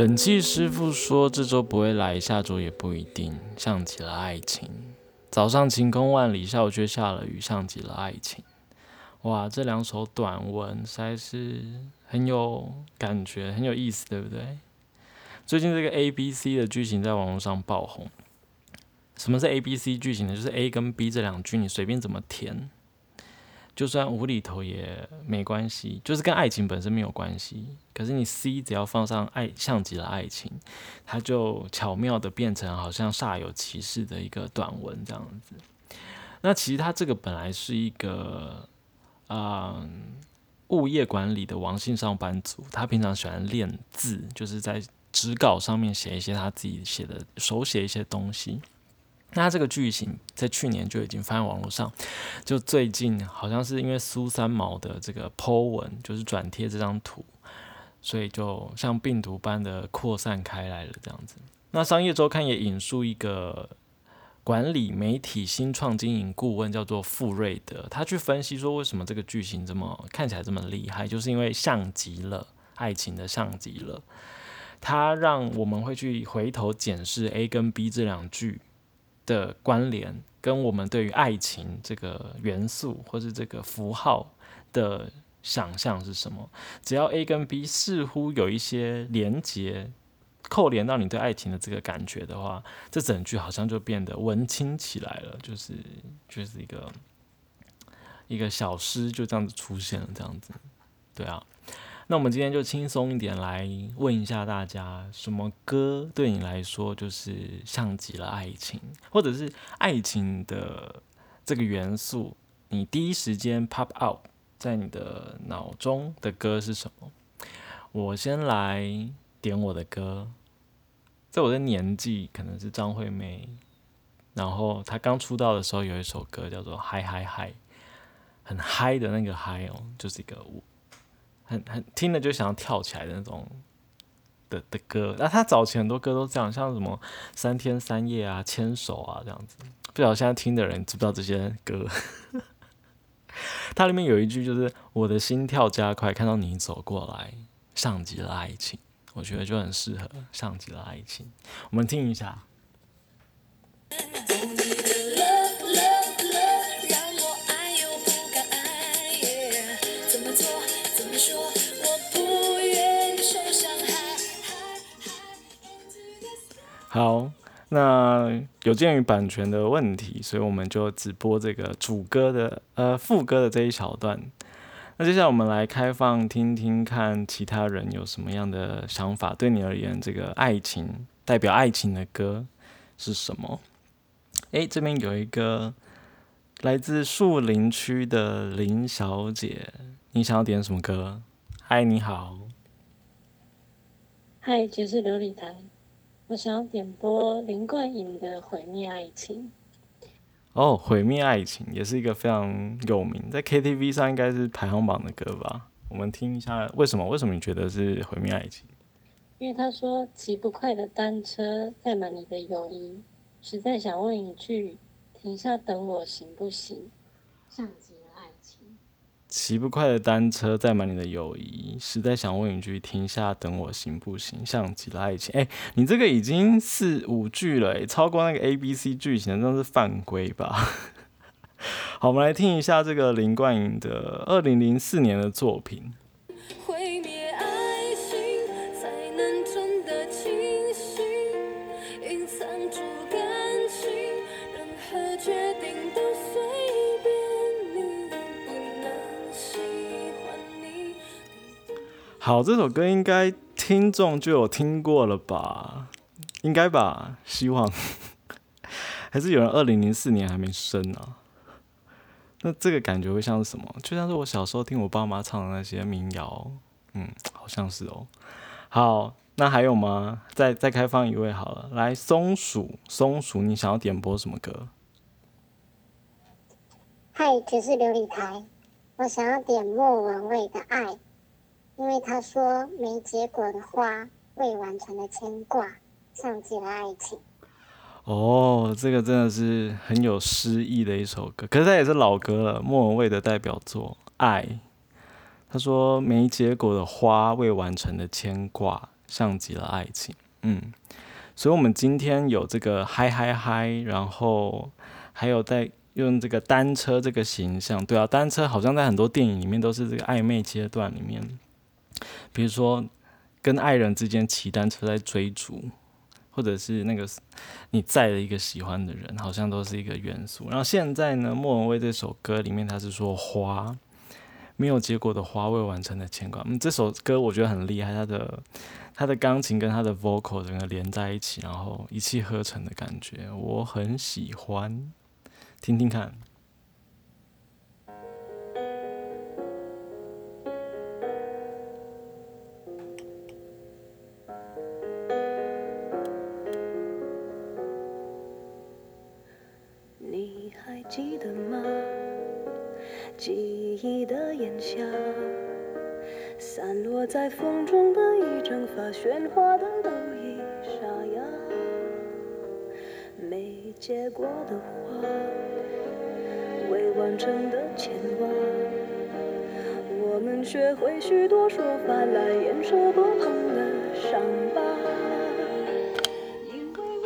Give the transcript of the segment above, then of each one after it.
冷气师傅说这周不会来，下周也不一定。像极了爱情，早上晴空万里，下午却下了雨，像极了爱情。哇，这两首短文实在是很有感觉，很有意思，对不对？最近这个 A B C 的剧情在网络上爆红。什么是 A B C 剧情呢？就是 A 跟 B 这两句你随便怎么填。就算无厘头也没关系，就是跟爱情本身没有关系。可是你 C 只要放上爱，像极了爱情，它就巧妙的变成好像煞有其事的一个短文这样子。那其实它这个本来是一个啊物业管理的王姓上班族，他平常喜欢练字，就是在纸稿上面写一些他自己写的手写一些东西。那这个剧情在去年就已经发在网络上，就最近好像是因为苏三毛的这个 Po 文，就是转贴这张图，所以就像病毒般的扩散开来了这样子。那商业周刊也引述一个管理媒体新创经营顾问，叫做傅瑞德，他去分析说为什么这个剧情这么看起来这么厉害，就是因为像极了爱情的像极了，他让我们会去回头检视 A 跟 B 这两句。的关联跟我们对于爱情这个元素或是这个符号的想象是什么？只要 A 跟 B 似乎有一些连接，扣连到你对爱情的这个感觉的话，这整句好像就变得文青起来了，就是就是一个一个小诗就这样子出现了，这样子，对啊。那我们今天就轻松一点来问一下大家，什么歌对你来说就是像极了爱情，或者是爱情的这个元素，你第一时间 pop out 在你的脑中的歌是什么？我先来点我的歌，在我的年纪可能是张惠妹，然后她刚出道的时候有一首歌叫做嗨嗨嗨，很嗨的那个嗨哦，就是一个很很听了就想要跳起来的那种的的歌，那他早前很多歌都这样，像什么三天三夜啊、牵手啊这样子。不知道现在听的人知不知道这些歌？它里面有一句就是“我的心跳加快，看到你走过来，像极了爱情”，我觉得就很适合“像极了爱情”。我们听一下。好，那有鉴于版权的问题，所以我们就只播这个主歌的呃副歌的这一小段。那接下来我们来开放听听看，其他人有什么样的想法？对你而言，这个爱情代表爱情的歌是什么？诶，这边有一个来自树林区的林小姐，你想要点什么歌？嗨，你好。嗨，这是琉璃台。我想要点播林冠颖的《毁灭爱情》。哦，《毁灭爱情》也是一个非常有名，在 KTV 上应该是排行榜的歌吧？我们听一下，为什么？为什么你觉得是《毁灭爱情》？因为他说骑不快的单车载满你的友谊，实在想问一句：停下等我行不行？像极。骑不快的单车载满你的友谊，实在想问一句：停下等我行不行？像极了爱情。哎，你这个已经是五句了，超过那个 A B C 剧情，那是犯规吧？好，我们来听一下这个林冠颖的二零零四年的作品。好，这首歌应该听众就有听过了吧？应该吧？希望 还是有人二零零四年还没生啊？那这个感觉会像是什么？就像是我小时候听我爸妈唱的那些民谣，嗯，好像是哦。好，那还有吗？再再开放一位好了，来，松鼠，松鼠，你想要点播什么歌？嗨，这是琉璃台，我想要点莫文蔚的《爱》。因为他说没结果的花，未完成的牵挂，像极了爱情。哦，这个真的是很有诗意的一首歌，可是它也是老歌了，莫文蔚的代表作《爱》。他说没结果的花，未完成的牵挂，像极了爱情。嗯，所以我们今天有这个嗨嗨嗨，然后还有在用这个单车这个形象。对啊，单车好像在很多电影里面都是这个暧昧阶段里面，比如说跟爱人之间骑单车在追逐。或者是那个你在的一个喜欢的人，好像都是一个元素。然后现在呢，莫文蔚这首歌里面，他是说花没有结果的花，未完成的牵挂。嗯，这首歌我觉得很厉害，他的他的钢琴跟他的 vocal 整个连在一起，然后一气呵成的感觉，我很喜欢，听听看。散落在风中的一张发喧哗的都已沙哑，没结果的花，未完成的牵挂。我们学会许多说法来掩饰多痛的伤疤。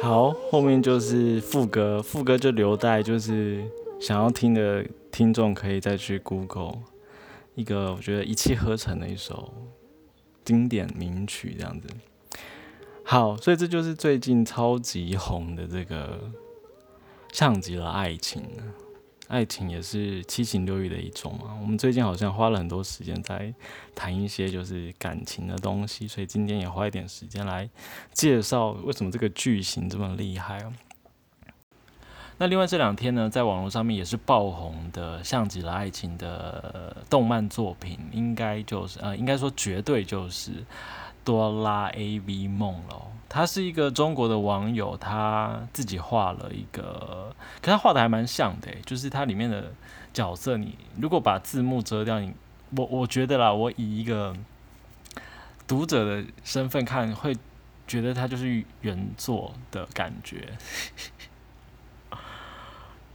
好，后面就是副歌，副歌就留待就是想要听的听众可以再去 Google 一个我觉得一气呵成的一首。经典名曲这样子，好，所以这就是最近超级红的这个，像极了爱情，爱情也是七情六欲的一种嘛。我们最近好像花了很多时间在谈一些就是感情的东西，所以今天也花一点时间来介绍为什么这个剧情这么厉害哦。那另外这两天呢，在网络上面也是爆红的，像极了爱情的动漫作品，应该就是呃，应该说绝对就是哆啦 A V 梦了。他是一个中国的网友，他自己画了一个，可他画的还蛮像的，就是它里面的角色，你如果把字幕遮掉，你我我觉得啦，我以一个读者的身份看，会觉得它就是原作的感觉。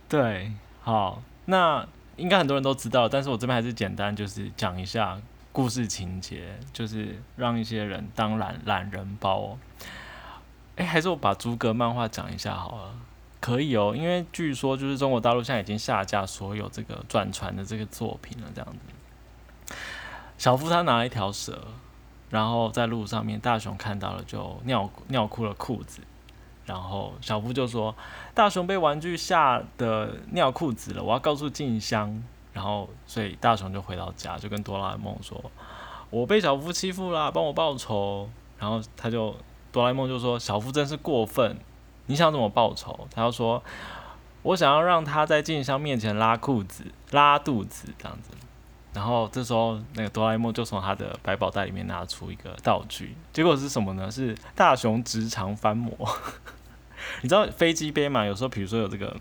对，好，那应该很多人都知道，但是我这边还是简单就是讲一下故事情节，就是让一些人当懒懒人包。哎，还是我把诸葛漫画讲一下好了，可以哦，因为据说就是中国大陆现在已经下架所有这个转传的这个作品了，这样子。小夫他拿了一条蛇，然后在路上面，大雄看到了就尿尿裤了裤子。然后小夫就说：“大雄被玩具吓得尿裤子了，我要告诉静香。”然后所以大雄就回到家，就跟哆啦 A 梦说：“我被小夫欺负了，帮我报仇。”然后他就哆啦 A 梦就说：“小夫真是过分，你想怎么报仇？”他就说：“我想要让他在静香面前拉裤子、拉肚子这样子。”然后这时候那个哆啦 A 梦就从他的百宝袋里面拿出一个道具，结果是什么呢？是大雄直肠翻模。你知道飞机杯嘛？有时候比如说有这个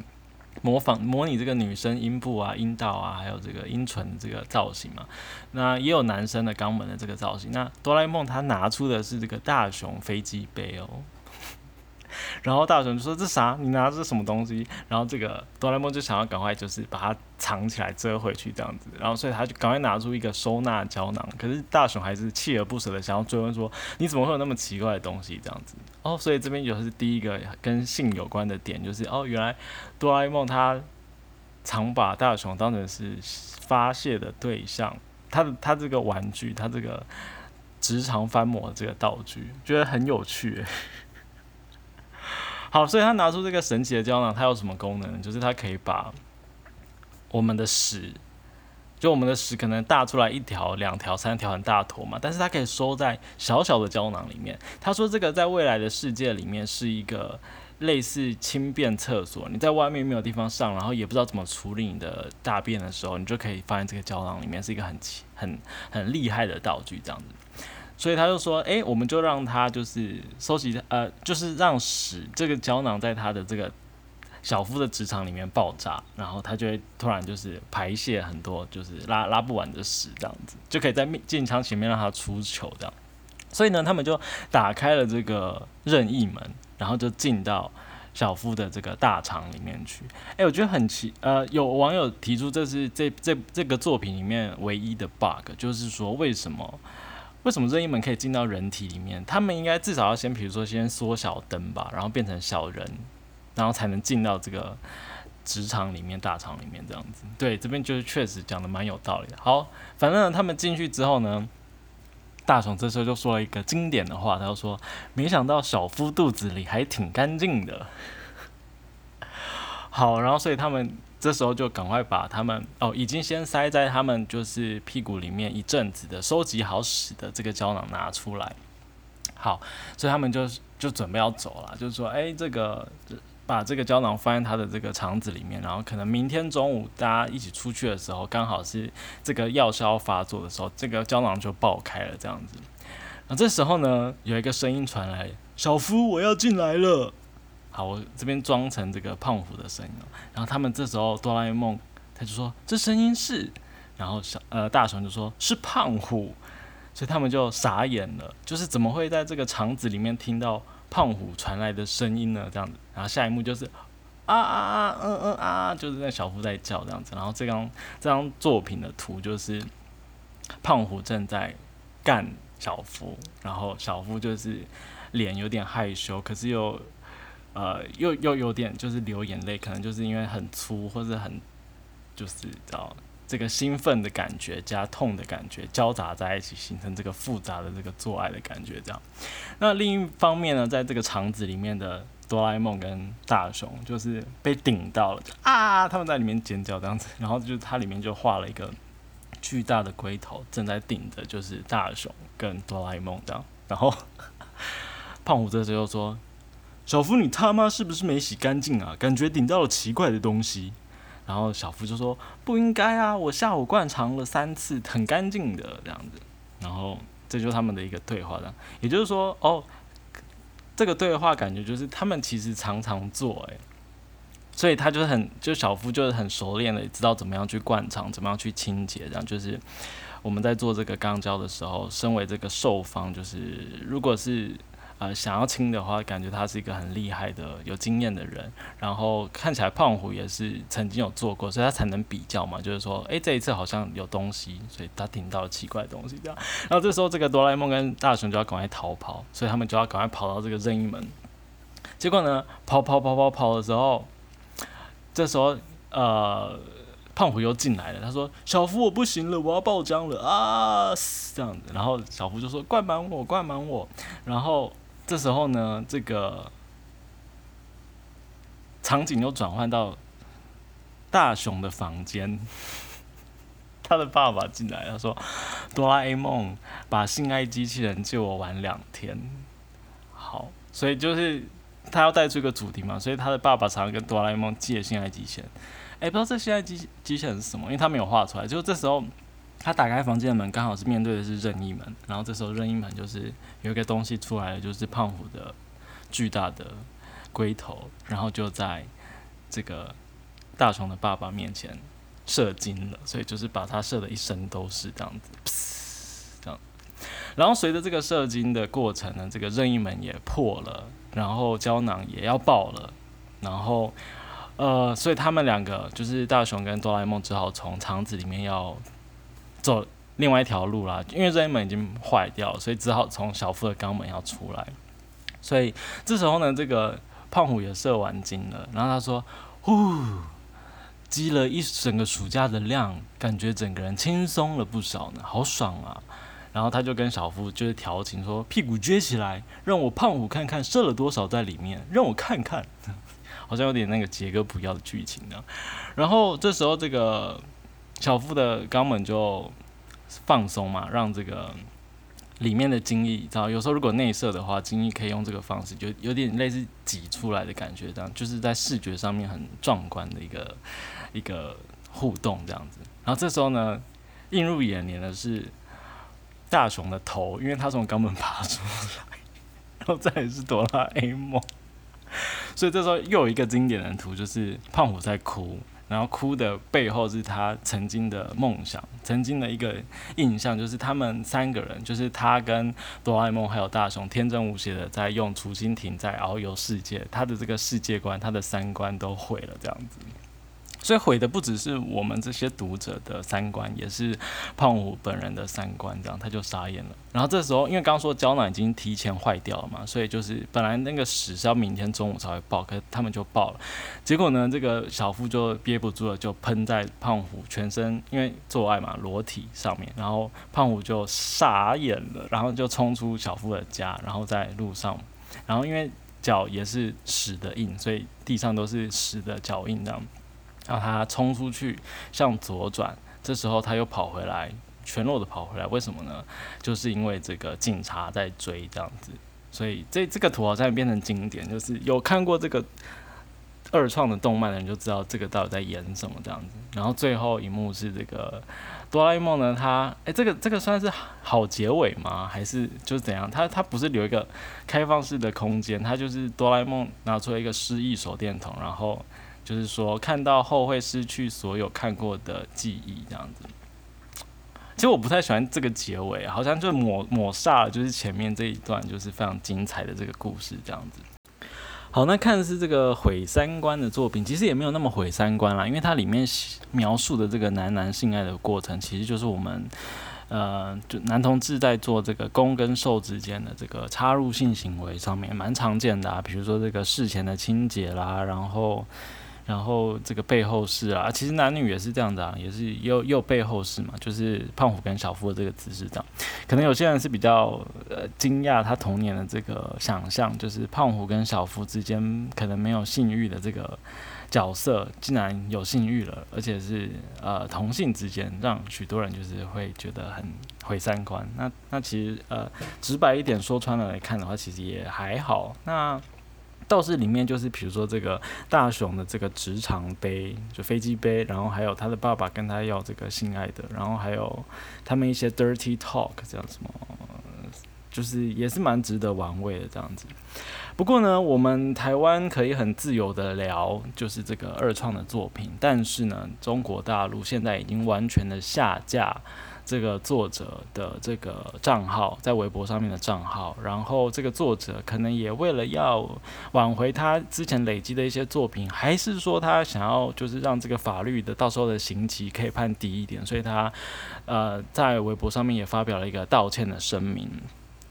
模仿模拟这个女生阴部啊、阴道啊，还有这个阴唇这个造型嘛。那也有男生的肛门的这个造型。那哆啦 A 梦他拿出的是这个大雄飞机杯哦。然后大雄就说：“这啥？你拿着什么东西？”然后这个哆啦 A 梦就想要赶快就是把它藏起来遮回去这样子。然后所以他就赶快拿出一个收纳胶囊。可是大雄还是锲而不舍的想要追问说：“你怎么会有那么奇怪的东西？”这样子。哦，所以这边就是第一个跟性有关的点，就是哦，原来哆啦 A 梦他常把大雄当成是发泄的对象。他的他这个玩具，他这个直肠翻模这个道具，觉得很有趣。好，所以他拿出这个神奇的胶囊，它有什么功能？就是它可以把我们的屎，就我们的屎可能大出来一条、两条、三条很大坨嘛，但是它可以收在小小的胶囊里面。他说这个在未来的世界里面是一个类似轻便厕所，你在外面没有地方上，然后也不知道怎么处理你的大便的时候，你就可以放在这个胶囊里面，是一个很很很厉害的道具，这样子。所以他就说：“哎，我们就让他就是收集，呃，就是让屎这个胶囊在他的这个小夫的直肠里面爆炸，然后他就会突然就是排泄很多，就是拉拉不完的屎，这样子就可以在进仓前面让他出球这样。所以呢，他们就打开了这个任意门，然后就进到小夫的这个大肠里面去。哎，我觉得很奇，呃，有网友提出这是这这这个作品里面唯一的 bug，就是说为什么？”为什么任意门可以进到人体里面？他们应该至少要先，比如说先缩小灯吧，然后变成小人，然后才能进到这个职场里面、大厂里面这样子。对，这边就是确实讲的蛮有道理的。好，反正他们进去之后呢，大雄这时候就说了一个经典的话，他就说：“没想到小夫肚子里还挺干净的。”好，然后所以他们。这时候就赶快把他们哦，已经先塞在他们就是屁股里面一阵子的收集好使的这个胶囊拿出来。好，所以他们就就准备要走了，就是说，哎，这个把这个胶囊放在他的这个肠子里面，然后可能明天中午大家一起出去的时候，刚好是这个药效发作的时候，这个胶囊就爆开了这样子。那这时候呢，有一个声音传来：“小夫，我要进来了。”好，我这边装成这个胖虎的声音然后他们这时候哆啦 A 梦他就说这声音是，然后小呃大雄就说是胖虎，所以他们就傻眼了，就是怎么会在这个场子里面听到胖虎传来的声音呢？这样子，然后下一幕就是啊啊啊嗯嗯啊，就是那小夫在叫这样子，然后这张这张作品的图就是 胖虎正在干小夫，然后小夫就是脸有点害羞，可是又。呃，又又有点就是流眼泪，可能就是因为很粗或者很就是叫这个兴奋的感觉加痛的感觉交杂在一起，形成这个复杂的这个做爱的感觉。这样，那另一方面呢，在这个肠子里面的哆啦 A 梦跟大雄就是被顶到了啊，他们在里面尖叫这样子，然后就它里面就画了一个巨大的龟头正在顶着，就是大雄跟哆啦 A 梦这样，然后 胖虎这时候说。小夫，你他妈是不是没洗干净啊？感觉顶到了奇怪的东西。然后小夫就说：“不应该啊，我下午灌肠了三次，很干净的这样子。”然后这就是他们的一个对话的，也就是说，哦，这个对话感觉就是他们其实常常做，诶，所以他就是很，就小夫就是很熟练的，知道怎么样去灌肠，怎么样去清洁，这样就是我们在做这个肛交的时候，身为这个受方，就是如果是。呃，想要亲的话，感觉他是一个很厉害的、有经验的人。然后看起来胖虎也是曾经有做过，所以他才能比较嘛。就是说，诶，这一次好像有东西，所以他听到了奇怪的东西这样。然后这时候，这个哆啦 A 梦跟大雄就要赶快逃跑，所以他们就要赶快跑到这个任意门。结果呢，跑跑跑跑跑的时候，这时候呃，胖虎又进来了。他说：“小夫，我不行了，我要爆浆了啊！”这样子。然后小夫就说：“灌满我，灌满我。”然后。这时候呢，这个场景又转换到大雄的房间，他的爸爸进来，他说：“哆啦 A 梦把性爱机器人借我玩两天。”好，所以就是他要带出一个主题嘛，所以他的爸爸常常跟哆啦 A 梦借性爱机器人。哎，不知道这性爱机机器人是什么，因为他没有画出来。就这时候。他打开房间的门，刚好是面对的是任意门，然后这时候任意门就是有一个东西出来了，就是胖虎的巨大的龟头，然后就在这个大雄的爸爸面前射精了，所以就是把他射的一身都是这样子，这样，然后随着这个射精的过程呢，这个任意门也破了，然后胶囊也要爆了，然后呃，所以他们两个就是大雄跟哆啦 A 梦只好从肠子里面要。走另外一条路啦，因为这一门已经坏掉，所以只好从小夫的肛门要出来。所以这时候呢，这个胖虎也射完精了，然后他说：“呼，积了一整个暑假的量，感觉整个人轻松了不少呢，好爽啊！”然后他就跟小夫就是调情说：“屁股撅起来，让我胖虎看看射了多少在里面，让我看看。”好像有点那个杰哥不要的剧情呢。然后这时候这个。小腹的肛门就放松嘛，让这个里面的精液，知道有时候如果内射的话，精液可以用这个方式，就有点类似挤出来的感觉，这样就是在视觉上面很壮观的一个一个互动这样子。然后这时候呢，映入眼帘的是大雄的头，因为他从肛门爬出来，然后再是哆啦 A 梦，所以这时候又有一个经典的图，就是胖虎在哭。然后哭的背后是他曾经的梦想，曾经的一个印象，就是他们三个人，就是他跟哆啦 A 梦还有大雄，天真无邪的在用雏心艇在遨游世界，他的这个世界观，他的三观都毁了这样子。所以毁的不只是我们这些读者的三观，也是胖虎本人的三观，这样他就傻眼了。然后这时候，因为刚刚说胶囊已经提前坏掉了嘛，所以就是本来那个屎是要明天中午才会爆，可是他们就爆了。结果呢，这个小夫就憋不住了，就喷在胖虎全身，因为做爱嘛，裸体上面。然后胖虎就傻眼了，然后就冲出小夫的家，然后在路上，然后因为脚也是屎的印，所以地上都是屎的脚印，这样。然后他冲出去向左转，这时候他又跑回来，全裸的跑回来，为什么呢？就是因为这个警察在追这样子，所以这这个图好像变成经典，就是有看过这个二创的动漫的人就知道这个到底在演什么这样子。然后最后一幕是这个哆啦 A 梦呢，他诶，这个这个算是好结尾吗？还是就是怎样？他他不是留一个开放式的空间，他就是哆啦 A 梦拿出了一个失忆手电筒，然后。就是说，看到后会失去所有看过的记忆，这样子。其实我不太喜欢这个结尾，好像就抹抹煞了，就是前面这一段就是非常精彩的这个故事，这样子。好，那看的是这个毁三观的作品，其实也没有那么毁三观啦，因为它里面描述的这个男男性爱的过程，其实就是我们。呃，就男同志在做这个攻跟受之间的这个插入性行为上面，蛮常见的啊。比如说这个事前的清洁啦，然后，然后这个背后是啊，其实男女也是这样的啊，也是又又背后是嘛，就是胖虎跟小夫的这个姿势这样。可能有些人是比较呃惊讶他童年的这个想象，就是胖虎跟小夫之间可能没有性欲的这个。角色竟然有性欲了，而且是呃同性之间，让许多人就是会觉得很毁三观。那那其实呃直白一点说穿了来看的话，其实也还好。那倒是里面就是比如说这个大雄的这个直肠杯，就飞机杯，然后还有他的爸爸跟他要这个性爱的，然后还有他们一些 dirty talk 这样什么，就是也是蛮值得玩味的这样子。不过呢，我们台湾可以很自由的聊，就是这个二创的作品。但是呢，中国大陆现在已经完全的下架这个作者的这个账号，在微博上面的账号。然后这个作者可能也为了要挽回他之前累积的一些作品，还是说他想要就是让这个法律的到时候的刑期可以判低一点，所以他呃在微博上面也发表了一个道歉的声明。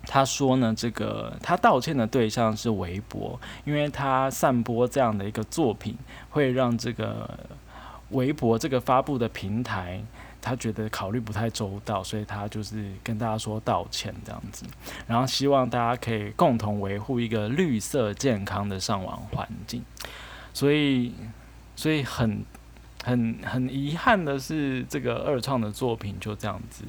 他说呢，这个他道歉的对象是微博，因为他散播这样的一个作品，会让这个微博这个发布的平台，他觉得考虑不太周到，所以他就是跟大家说道歉这样子，然后希望大家可以共同维护一个绿色健康的上网环境。所以，所以很很很遗憾的是，这个二创的作品就这样子。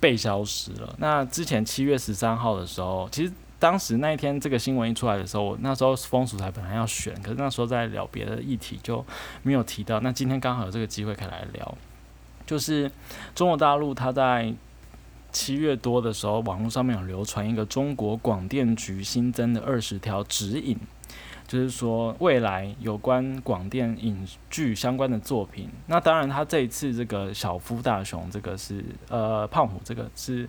被消失了。那之前七月十三号的时候，其实当时那一天这个新闻一出来的时候，那时候风俗台本来要选，可是那时候在聊别的议题，就没有提到。那今天刚好有这个机会可以来聊，就是中国大陆它在七月多的时候，网络上面有流传一个中国广电局新增的二十条指引。就是说，未来有关广电影剧相关的作品，那当然，他这一次这个小夫大雄，这个是呃胖虎，这个是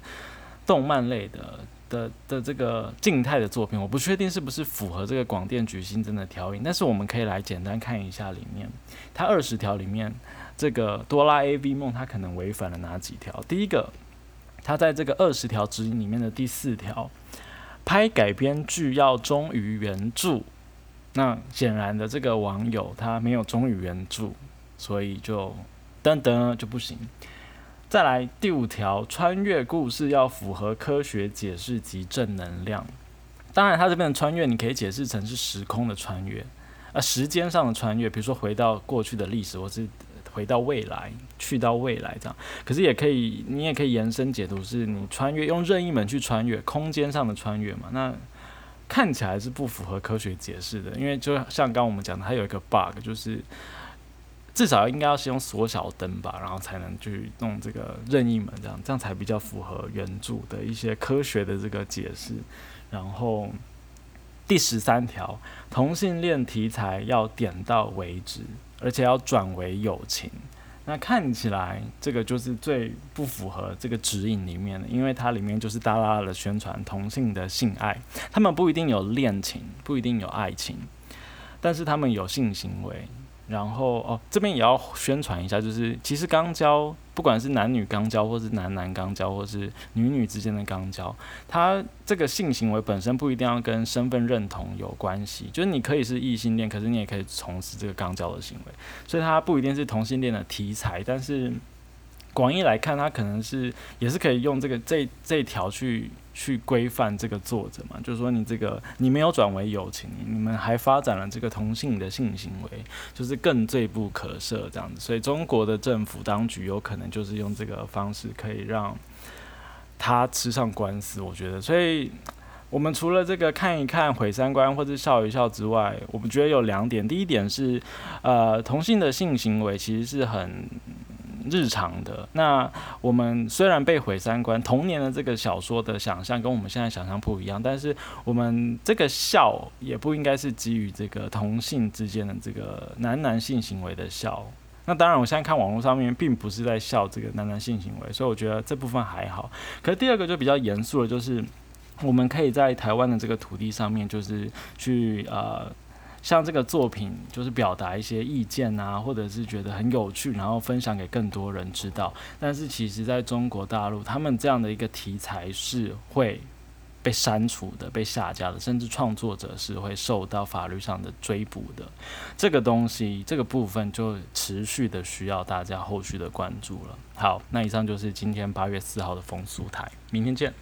动漫类的的的这个静态的作品，我不确定是不是符合这个广电局新增的条引，但是我们可以来简单看一下里面，它二十条里面，这个哆啦 A V 梦它可能违反了哪几条？第一个，它在这个二十条指引里面的第四条，拍改编剧要忠于原著。那显然的，这个网友他没有忠于原著，所以就噔噔就不行。再来第五条，穿越故事要符合科学解释及正能量。当然，他这边的穿越你可以解释成是时空的穿越，呃，时间上的穿越，比如说回到过去的历史，或是回到未来，去到未来这样。可是也可以，你也可以延伸解读，是你穿越用任意门去穿越，空间上的穿越嘛？那。看起来是不符合科学解释的，因为就像刚我们讲的，它有一个 bug，就是至少应该要先用缩小灯吧，然后才能去弄这个任意门，这样这样才比较符合原著的一些科学的这个解释。然后第十三条，同性恋题材要点到为止，而且要转为友情。那看起来这个就是最不符合这个指引里面的，因为它里面就是大大的宣传同性的性爱，他们不一定有恋情，不一定有爱情，但是他们有性行为，然后哦，这边也要宣传一下，就是其实肛交，不管是男女肛交，或是男男肛交，或是女女之间的肛交，它这个性行为本身不一定要跟身份认同有关系，就是你可以是异性恋，可是你也可以从事这个肛交的行为，所以它不一定是同性恋的题材，但是。广义来看，它可能是也是可以用这个这这条去去规范这个作者嘛，就是说你这个你没有转为友情，你们还发展了这个同性的性行为，就是更罪不可赦这样子。所以中国的政府当局有可能就是用这个方式可以让他吃上官司。我觉得，所以我们除了这个看一看毁三观或者笑一笑之外，我们觉得有两点。第一点是，呃，同性的性行为其实是很。日常的那我们虽然被毁三观，童年的这个小说的想象跟我们现在想象不一样，但是我们这个笑也不应该是基于这个同性之间的这个男男性行为的笑。那当然，我现在看网络上面并不是在笑这个男男性行为，所以我觉得这部分还好。可是第二个就比较严肃的，就是我们可以在台湾的这个土地上面，就是去呃。像这个作品，就是表达一些意见啊，或者是觉得很有趣，然后分享给更多人知道。但是其实，在中国大陆，他们这样的一个题材是会被删除的、被下架的，甚至创作者是会受到法律上的追捕的。这个东西，这个部分就持续的需要大家后续的关注了。好，那以上就是今天八月四号的风俗台，明天见。